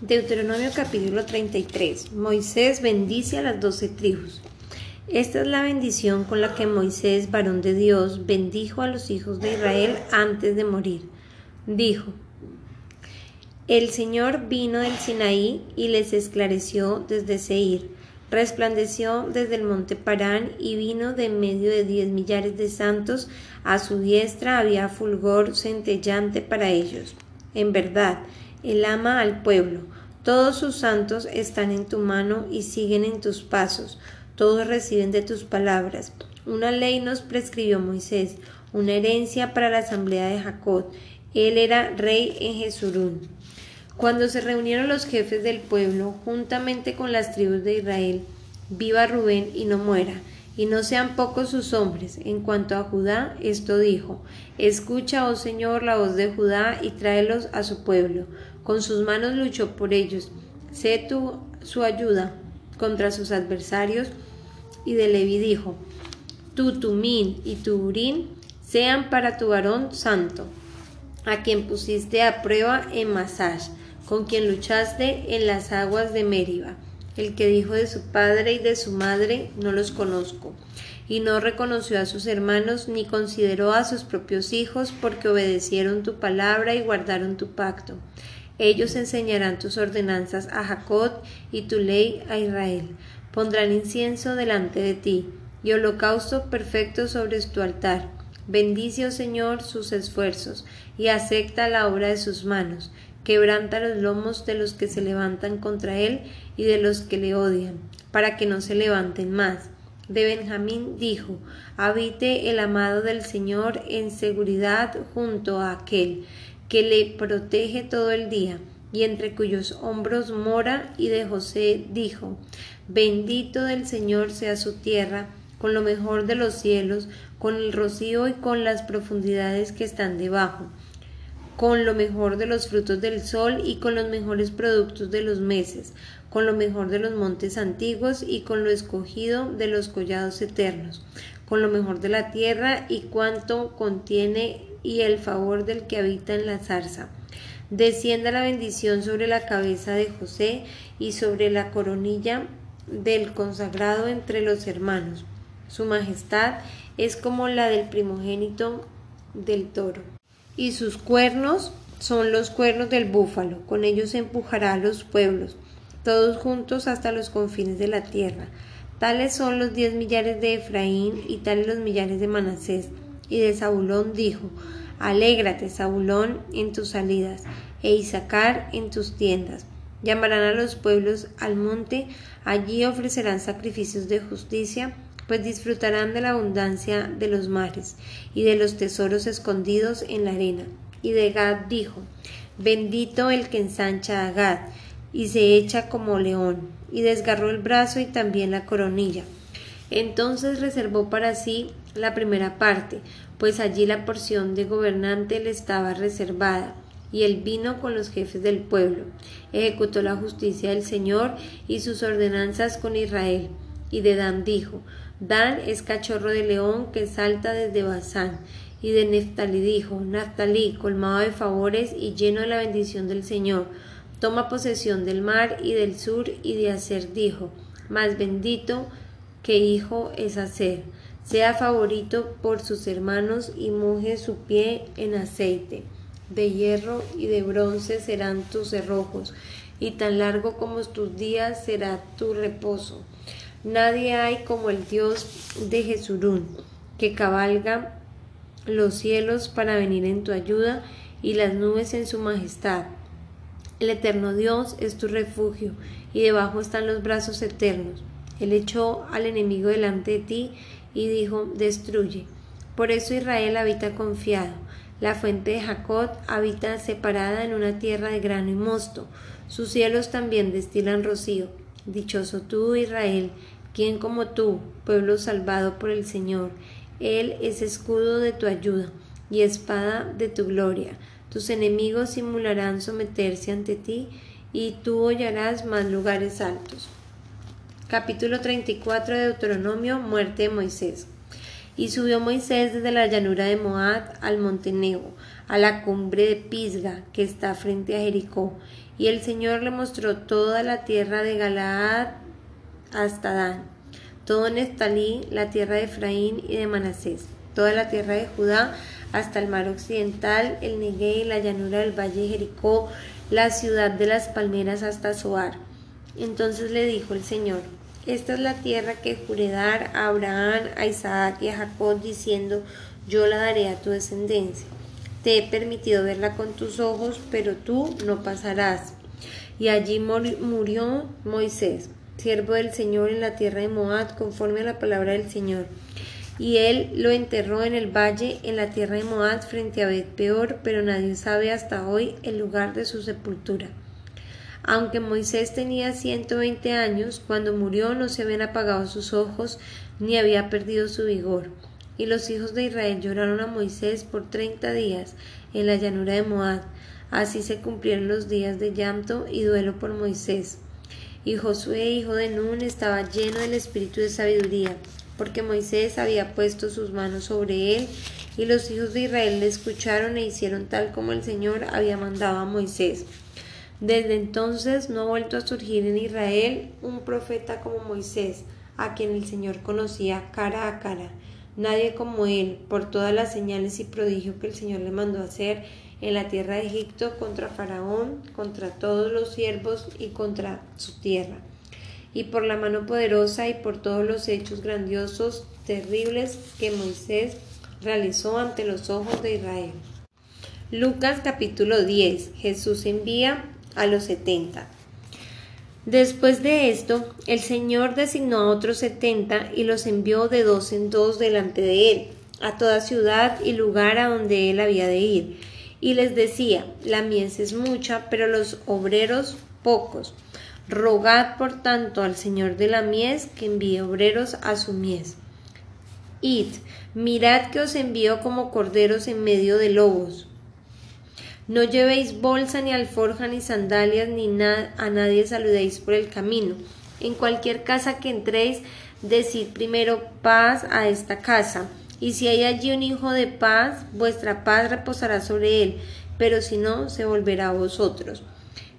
Deuteronomio capítulo 33. Moisés bendice a las doce tribus. Esta es la bendición con la que Moisés, varón de Dios, bendijo a los hijos de Israel antes de morir. Dijo, El Señor vino del Sinaí y les esclareció desde Seir, resplandeció desde el monte Parán y vino de medio de diez millares de santos, a su diestra había fulgor centellante para ellos. En verdad, él ama al pueblo. Todos sus santos están en tu mano y siguen en tus pasos. Todos reciben de tus palabras. Una ley nos prescribió Moisés, una herencia para la asamblea de Jacob. Él era rey en Jesurún. Cuando se reunieron los jefes del pueblo, juntamente con las tribus de Israel, viva Rubén y no muera, y no sean pocos sus hombres. En cuanto a Judá, esto dijo, Escucha, oh Señor, la voz de Judá y tráelos a su pueblo. Con sus manos luchó por ellos. Sé tú su ayuda contra sus adversarios. Y de Levi dijo, Tu Tumín y tu Urín sean para tu varón santo, a quien pusiste a prueba en Masash, con quien luchaste en las aguas de Meriba el que dijo de su padre y de su madre, no los conozco, y no reconoció a sus hermanos ni consideró a sus propios hijos, porque obedecieron tu palabra y guardaron tu pacto. Ellos enseñarán tus ordenanzas a Jacob y tu ley a Israel. Pondrán incienso delante de ti y holocausto perfecto sobre tu altar. Bendice, oh Señor, sus esfuerzos y acepta la obra de sus manos quebranta los lomos de los que se levantan contra él y de los que le odian, para que no se levanten más. De Benjamín dijo, habite el amado del Señor en seguridad junto a aquel que le protege todo el día, y entre cuyos hombros mora, y de José dijo, bendito del Señor sea su tierra, con lo mejor de los cielos, con el rocío y con las profundidades que están debajo con lo mejor de los frutos del sol y con los mejores productos de los meses, con lo mejor de los montes antiguos y con lo escogido de los collados eternos, con lo mejor de la tierra y cuanto contiene y el favor del que habita en la zarza. Descienda la bendición sobre la cabeza de José y sobre la coronilla del consagrado entre los hermanos. Su majestad es como la del primogénito del toro y sus cuernos son los cuernos del búfalo, con ellos empujará a los pueblos, todos juntos hasta los confines de la tierra. Tales son los diez millares de Efraín y tales los millares de Manasés. Y de Zabulón dijo, Alégrate, Zabulón, en tus salidas, e Isaacar en tus tiendas. Llamarán a los pueblos al monte, allí ofrecerán sacrificios de justicia, pues disfrutarán de la abundancia de los mares y de los tesoros escondidos en la arena. Y de Gad dijo, bendito el que ensancha a Gad, y se echa como león, y desgarró el brazo y también la coronilla. Entonces reservó para sí la primera parte, pues allí la porción de gobernante le estaba reservada, y él vino con los jefes del pueblo, ejecutó la justicia del Señor y sus ordenanzas con Israel. Y de Dan dijo, Dan es cachorro de león que salta desde Bazán. Y de Neftalí dijo, Neftalí, colmado de favores y lleno de la bendición del Señor, toma posesión del mar y del sur, y de Hacer dijo, más bendito que hijo es Hacer, sea favorito por sus hermanos y moje su pie en aceite. De hierro y de bronce serán tus cerrojos, y tan largo como tus días será tu reposo. Nadie hay como el Dios de Jesurún, que cabalga los cielos para venir en tu ayuda y las nubes en su majestad. El eterno Dios es tu refugio, y debajo están los brazos eternos. Él echó al enemigo delante de ti y dijo, destruye. Por eso Israel habita confiado. La fuente de Jacob habita separada en una tierra de grano y mosto. Sus cielos también destilan rocío. Dichoso tú, Israel, quien como tú, pueblo salvado por el Señor. Él es escudo de tu ayuda y espada de tu gloria. Tus enemigos simularán someterse ante ti y tú hollarás más lugares altos. Capítulo 34 de Deuteronomio, muerte de Moisés. Y subió Moisés desde la llanura de Moab al monte Nebo, a la cumbre de Pisga, que está frente a Jericó, Y el Señor le mostró toda la tierra de Galaad hasta Dan, todo Neftalí, la tierra de Efraín y de Manasés, toda la tierra de Judá hasta el mar occidental, el Negué, la llanura del valle de Jericó, la ciudad de las palmeras hasta Zoar. Entonces le dijo el Señor, esta es la tierra que juré dar a Abraham, a Isaac y a Jacob, diciendo, yo la daré a tu descendencia. Te he permitido verla con tus ojos, pero tú no pasarás. Y allí murió Moisés, siervo del Señor en la tierra de Moab, conforme a la palabra del Señor. Y él lo enterró en el valle, en la tierra de Moab, frente a Bet Peor, pero nadie sabe hasta hoy el lugar de su sepultura. Aunque Moisés tenía 120 años, cuando murió no se habían apagado sus ojos, ni había perdido su vigor. Y los hijos de Israel lloraron a Moisés por treinta días en la llanura de Moab. Así se cumplieron los días de llanto y duelo por Moisés. Y Josué, hijo de Nun, estaba lleno del espíritu de sabiduría, porque Moisés había puesto sus manos sobre él, y los hijos de Israel le escucharon e hicieron tal como el Señor había mandado a Moisés. Desde entonces no ha vuelto a surgir en Israel un profeta como Moisés, a quien el Señor conocía cara a cara nadie como él, por todas las señales y prodigios que el Señor le mandó hacer en la tierra de Egipto contra Faraón, contra todos los siervos y contra su tierra, y por la mano poderosa y por todos los hechos grandiosos, terribles que Moisés realizó ante los ojos de Israel. Lucas capítulo 10. Jesús envía a los setenta. Después de esto, el Señor designó a otros setenta y los envió de dos en dos delante de él, a toda ciudad y lugar a donde él había de ir. Y les decía, la mies es mucha, pero los obreros pocos. Rogad por tanto al Señor de la mies que envíe obreros a su mies. Id, mirad que os envío como corderos en medio de lobos. No llevéis bolsa, ni alforja, ni sandalias, ni a nadie saludéis por el camino. En cualquier casa que entréis, decid primero paz a esta casa. Y si hay allí un hijo de paz, vuestra paz reposará sobre él, pero si no, se volverá a vosotros.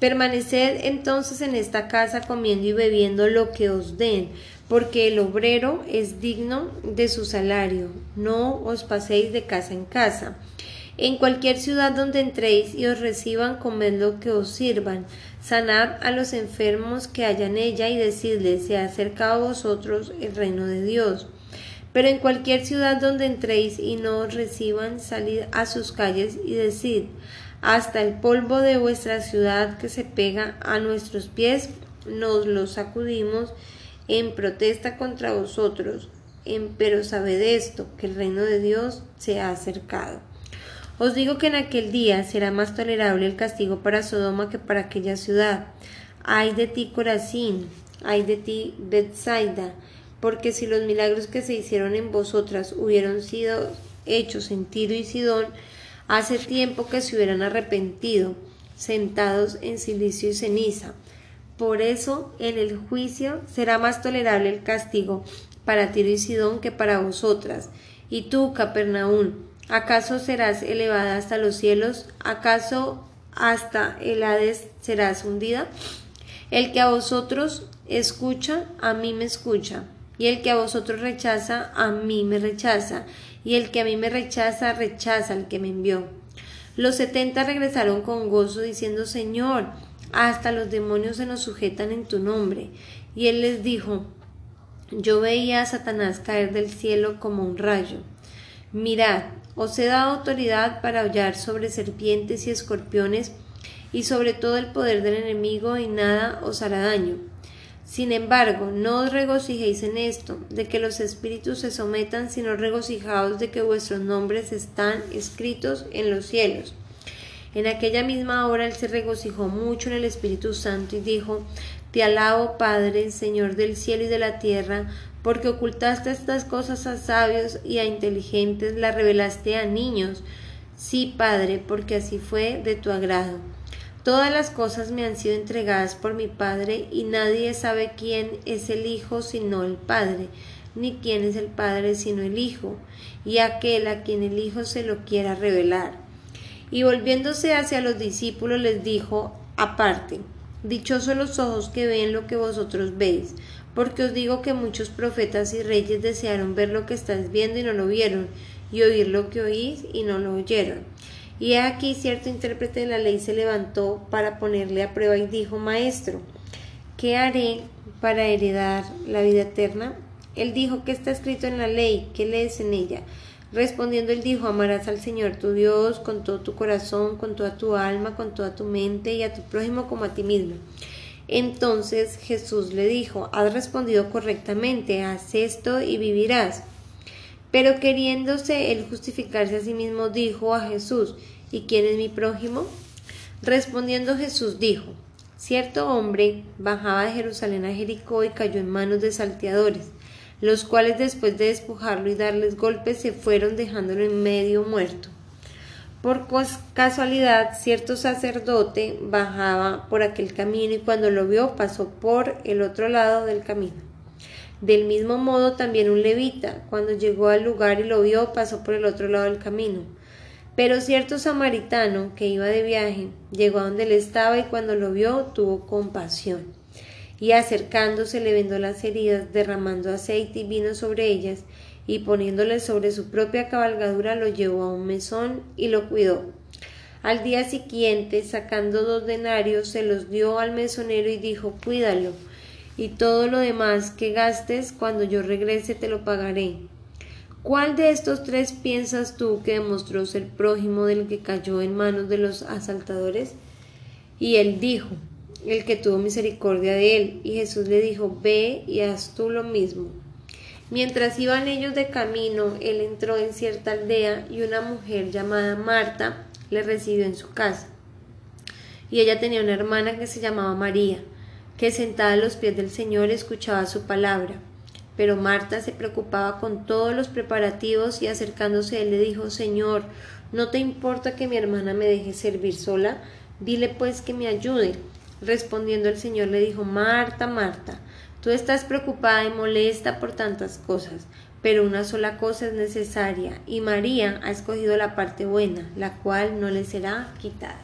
Permaneced entonces en esta casa comiendo y bebiendo lo que os den, porque el obrero es digno de su salario. No os paséis de casa en casa. En cualquier ciudad donde entréis y os reciban, comed lo que os sirvan. Sanad a los enfermos que haya en ella y decidles, se ha acercado a vosotros el reino de Dios. Pero en cualquier ciudad donde entréis y no os reciban, salid a sus calles y decid, hasta el polvo de vuestra ciudad que se pega a nuestros pies, nos lo sacudimos en protesta contra vosotros. pero sabed esto, que el reino de Dios se ha acercado. Os digo que en aquel día será más tolerable el castigo para Sodoma que para aquella ciudad. Ay de ti, Corazín, ay de ti, Bethsaida, porque si los milagros que se hicieron en vosotras hubieran sido hechos en Tiro y Sidón, hace tiempo que se hubieran arrepentido, sentados en silicio y ceniza. Por eso, en el juicio será más tolerable el castigo para Tiro y Sidón que para vosotras. Y tú, Capernaum, ¿Acaso serás elevada hasta los cielos? ¿Acaso hasta el Hades serás hundida? El que a vosotros escucha, a mí me escucha, y el que a vosotros rechaza, a mí me rechaza, y el que a mí me rechaza, rechaza al que me envió. Los setenta regresaron con gozo, diciendo, Señor, hasta los demonios se nos sujetan en tu nombre. Y él les dijo, Yo veía a Satanás caer del cielo como un rayo. Mirad, os he dado autoridad para hollar sobre serpientes y escorpiones y sobre todo el poder del enemigo y nada os hará daño. Sin embargo, no os regocijéis en esto, de que los espíritus se sometan, sino regocijaos de que vuestros nombres están escritos en los cielos. En aquella misma hora él se regocijó mucho en el Espíritu Santo y dijo, Te alabo, Padre, Señor del cielo y de la tierra, porque ocultaste estas cosas a sabios y a inteligentes, las revelaste a niños. Sí, Padre, porque así fue de tu agrado. Todas las cosas me han sido entregadas por mi Padre, y nadie sabe quién es el Hijo sino el Padre, ni quién es el Padre sino el Hijo, y aquel a quien el Hijo se lo quiera revelar. Y volviéndose hacia los discípulos les dijo, aparte. Dichosos los ojos que ven lo que vosotros veis, porque os digo que muchos profetas y reyes desearon ver lo que estáis viendo y no lo vieron, y oír lo que oís y no lo oyeron. Y aquí cierto intérprete de la ley se levantó para ponerle a prueba y dijo, Maestro, ¿qué haré para heredar la vida eterna? Él dijo, ¿qué está escrito en la ley? ¿Qué lees en ella? Respondiendo él dijo, amarás al Señor tu Dios con todo tu corazón, con toda tu alma, con toda tu mente y a tu prójimo como a ti mismo. Entonces Jesús le dijo, has respondido correctamente, haz esto y vivirás. Pero queriéndose él justificarse a sí mismo, dijo a Jesús, ¿y quién es mi prójimo? Respondiendo Jesús dijo, cierto hombre bajaba de Jerusalén a Jericó y cayó en manos de salteadores los cuales después de despojarlo y darles golpes se fueron dejándolo en medio muerto. Por casualidad, cierto sacerdote bajaba por aquel camino y cuando lo vio pasó por el otro lado del camino. Del mismo modo también un levita, cuando llegó al lugar y lo vio, pasó por el otro lado del camino. Pero cierto samaritano que iba de viaje llegó a donde él estaba y cuando lo vio tuvo compasión y acercándose le vendó las heridas, derramando aceite y vino sobre ellas, y poniéndole sobre su propia cabalgadura lo llevó a un mesón y lo cuidó. Al día siguiente, sacando dos denarios, se los dio al mesonero y dijo Cuídalo, y todo lo demás que gastes cuando yo regrese te lo pagaré. ¿Cuál de estos tres piensas tú que demostró ser prójimo del que cayó en manos de los asaltadores? Y él dijo el que tuvo misericordia de él. Y Jesús le dijo, ve y haz tú lo mismo. Mientras iban ellos de camino, él entró en cierta aldea y una mujer llamada Marta le recibió en su casa. Y ella tenía una hermana que se llamaba María, que sentada a los pies del Señor escuchaba su palabra. Pero Marta se preocupaba con todos los preparativos y acercándose él le dijo, Señor, ¿no te importa que mi hermana me deje servir sola? Dile pues que me ayude. Respondiendo el Señor le dijo, Marta, Marta, tú estás preocupada y molesta por tantas cosas, pero una sola cosa es necesaria, y María ha escogido la parte buena, la cual no le será quitada.